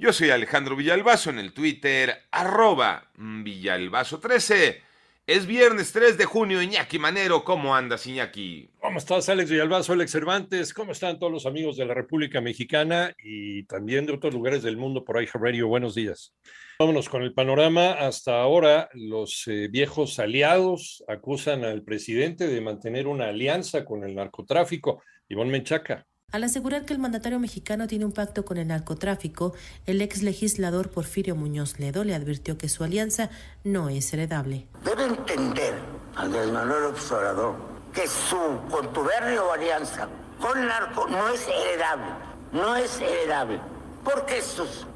Yo soy Alejandro Villalbazo en el Twitter, arroba Villalbazo13. Es viernes 3 de junio, Iñaki Manero. ¿Cómo andas, Iñaki? ¿Cómo estás, Alex Villalbazo, Alex Cervantes? ¿Cómo están todos los amigos de la República Mexicana y también de otros lugares del mundo por Radio? Buenos días. Vámonos con el panorama. Hasta ahora, los eh, viejos aliados acusan al presidente de mantener una alianza con el narcotráfico. Ivonne Menchaca. Al asegurar que el mandatario mexicano tiene un pacto con el narcotráfico, el ex legislador Porfirio Muñoz Ledo le advirtió que su alianza no es heredable. Debe entender Andrés Manuel Observador que su contubernio alianza con narco no es heredable, no es heredable, porque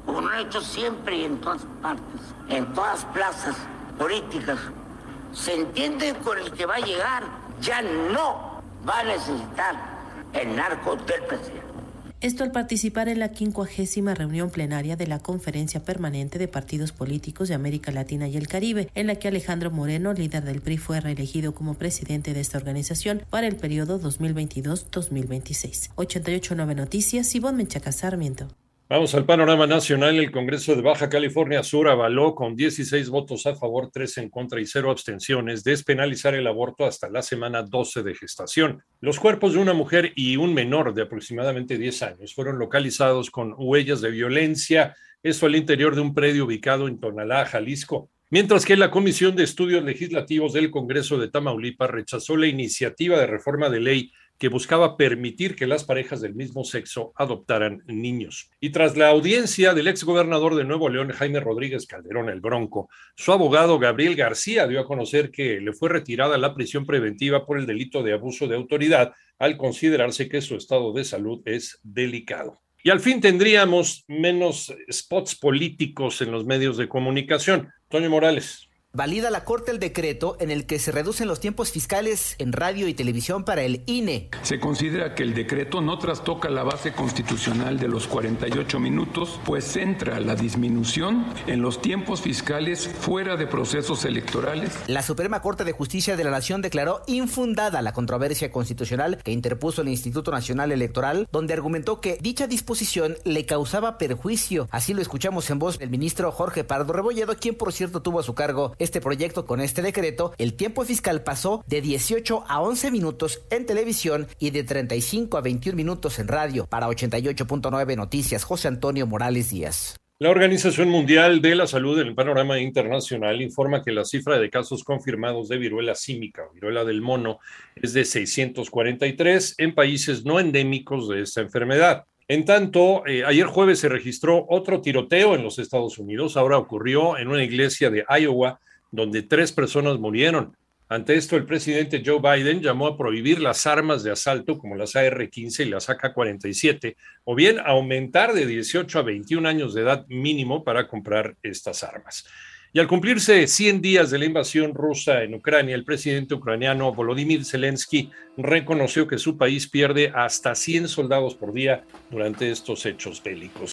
como lo han hecho siempre y en todas partes, en todas plazas políticas, se entiende con el que va a llegar, ya no va a necesitar el narco del presidente. Esto al participar en la quincuagésima reunión plenaria de la Conferencia Permanente de Partidos Políticos de América Latina y el Caribe, en la que Alejandro Moreno, líder del PRI, fue reelegido como presidente de esta organización para el periodo 2022-2026. 889 Noticias, Ivonne Menchaca Sarmiento. Vamos al panorama nacional. El Congreso de Baja California Sur avaló con 16 votos a favor, 3 en contra y 0 abstenciones despenalizar el aborto hasta la semana 12 de gestación. Los cuerpos de una mujer y un menor de aproximadamente 10 años fueron localizados con huellas de violencia, esto al interior de un predio ubicado en Tonalá, Jalisco. Mientras que la Comisión de Estudios Legislativos del Congreso de Tamaulipas rechazó la iniciativa de reforma de ley que buscaba permitir que las parejas del mismo sexo adoptaran niños. Y tras la audiencia del exgobernador de Nuevo León, Jaime Rodríguez Calderón el Bronco, su abogado Gabriel García dio a conocer que le fue retirada la prisión preventiva por el delito de abuso de autoridad al considerarse que su estado de salud es delicado. Y al fin tendríamos menos spots políticos en los medios de comunicación. Toño Morales. Valida la Corte el decreto en el que se reducen los tiempos fiscales en radio y televisión para el INE. Se considera que el decreto no trastoca la base constitucional de los 48 minutos, pues centra la disminución en los tiempos fiscales fuera de procesos electorales. La Suprema Corte de Justicia de la Nación declaró infundada la controversia constitucional que interpuso el Instituto Nacional Electoral, donde argumentó que dicha disposición le causaba perjuicio. Así lo escuchamos en voz del ministro Jorge Pardo Rebolledo, quien por cierto tuvo a su cargo este proyecto con este decreto, el tiempo fiscal pasó de 18 a 11 minutos en televisión y de 35 a 21 minutos en radio. Para 88.9 Noticias, José Antonio Morales Díaz. La Organización Mundial de la Salud en el panorama internacional informa que la cifra de casos confirmados de viruela símica o viruela del mono es de 643 en países no endémicos de esta enfermedad. En tanto, eh, ayer jueves se registró otro tiroteo en los Estados Unidos. Ahora ocurrió en una iglesia de Iowa donde tres personas murieron. Ante esto, el presidente Joe Biden llamó a prohibir las armas de asalto como las AR-15 y las AK-47, o bien aumentar de 18 a 21 años de edad mínimo para comprar estas armas. Y al cumplirse 100 días de la invasión rusa en Ucrania, el presidente ucraniano Volodymyr Zelensky reconoció que su país pierde hasta 100 soldados por día durante estos hechos bélicos.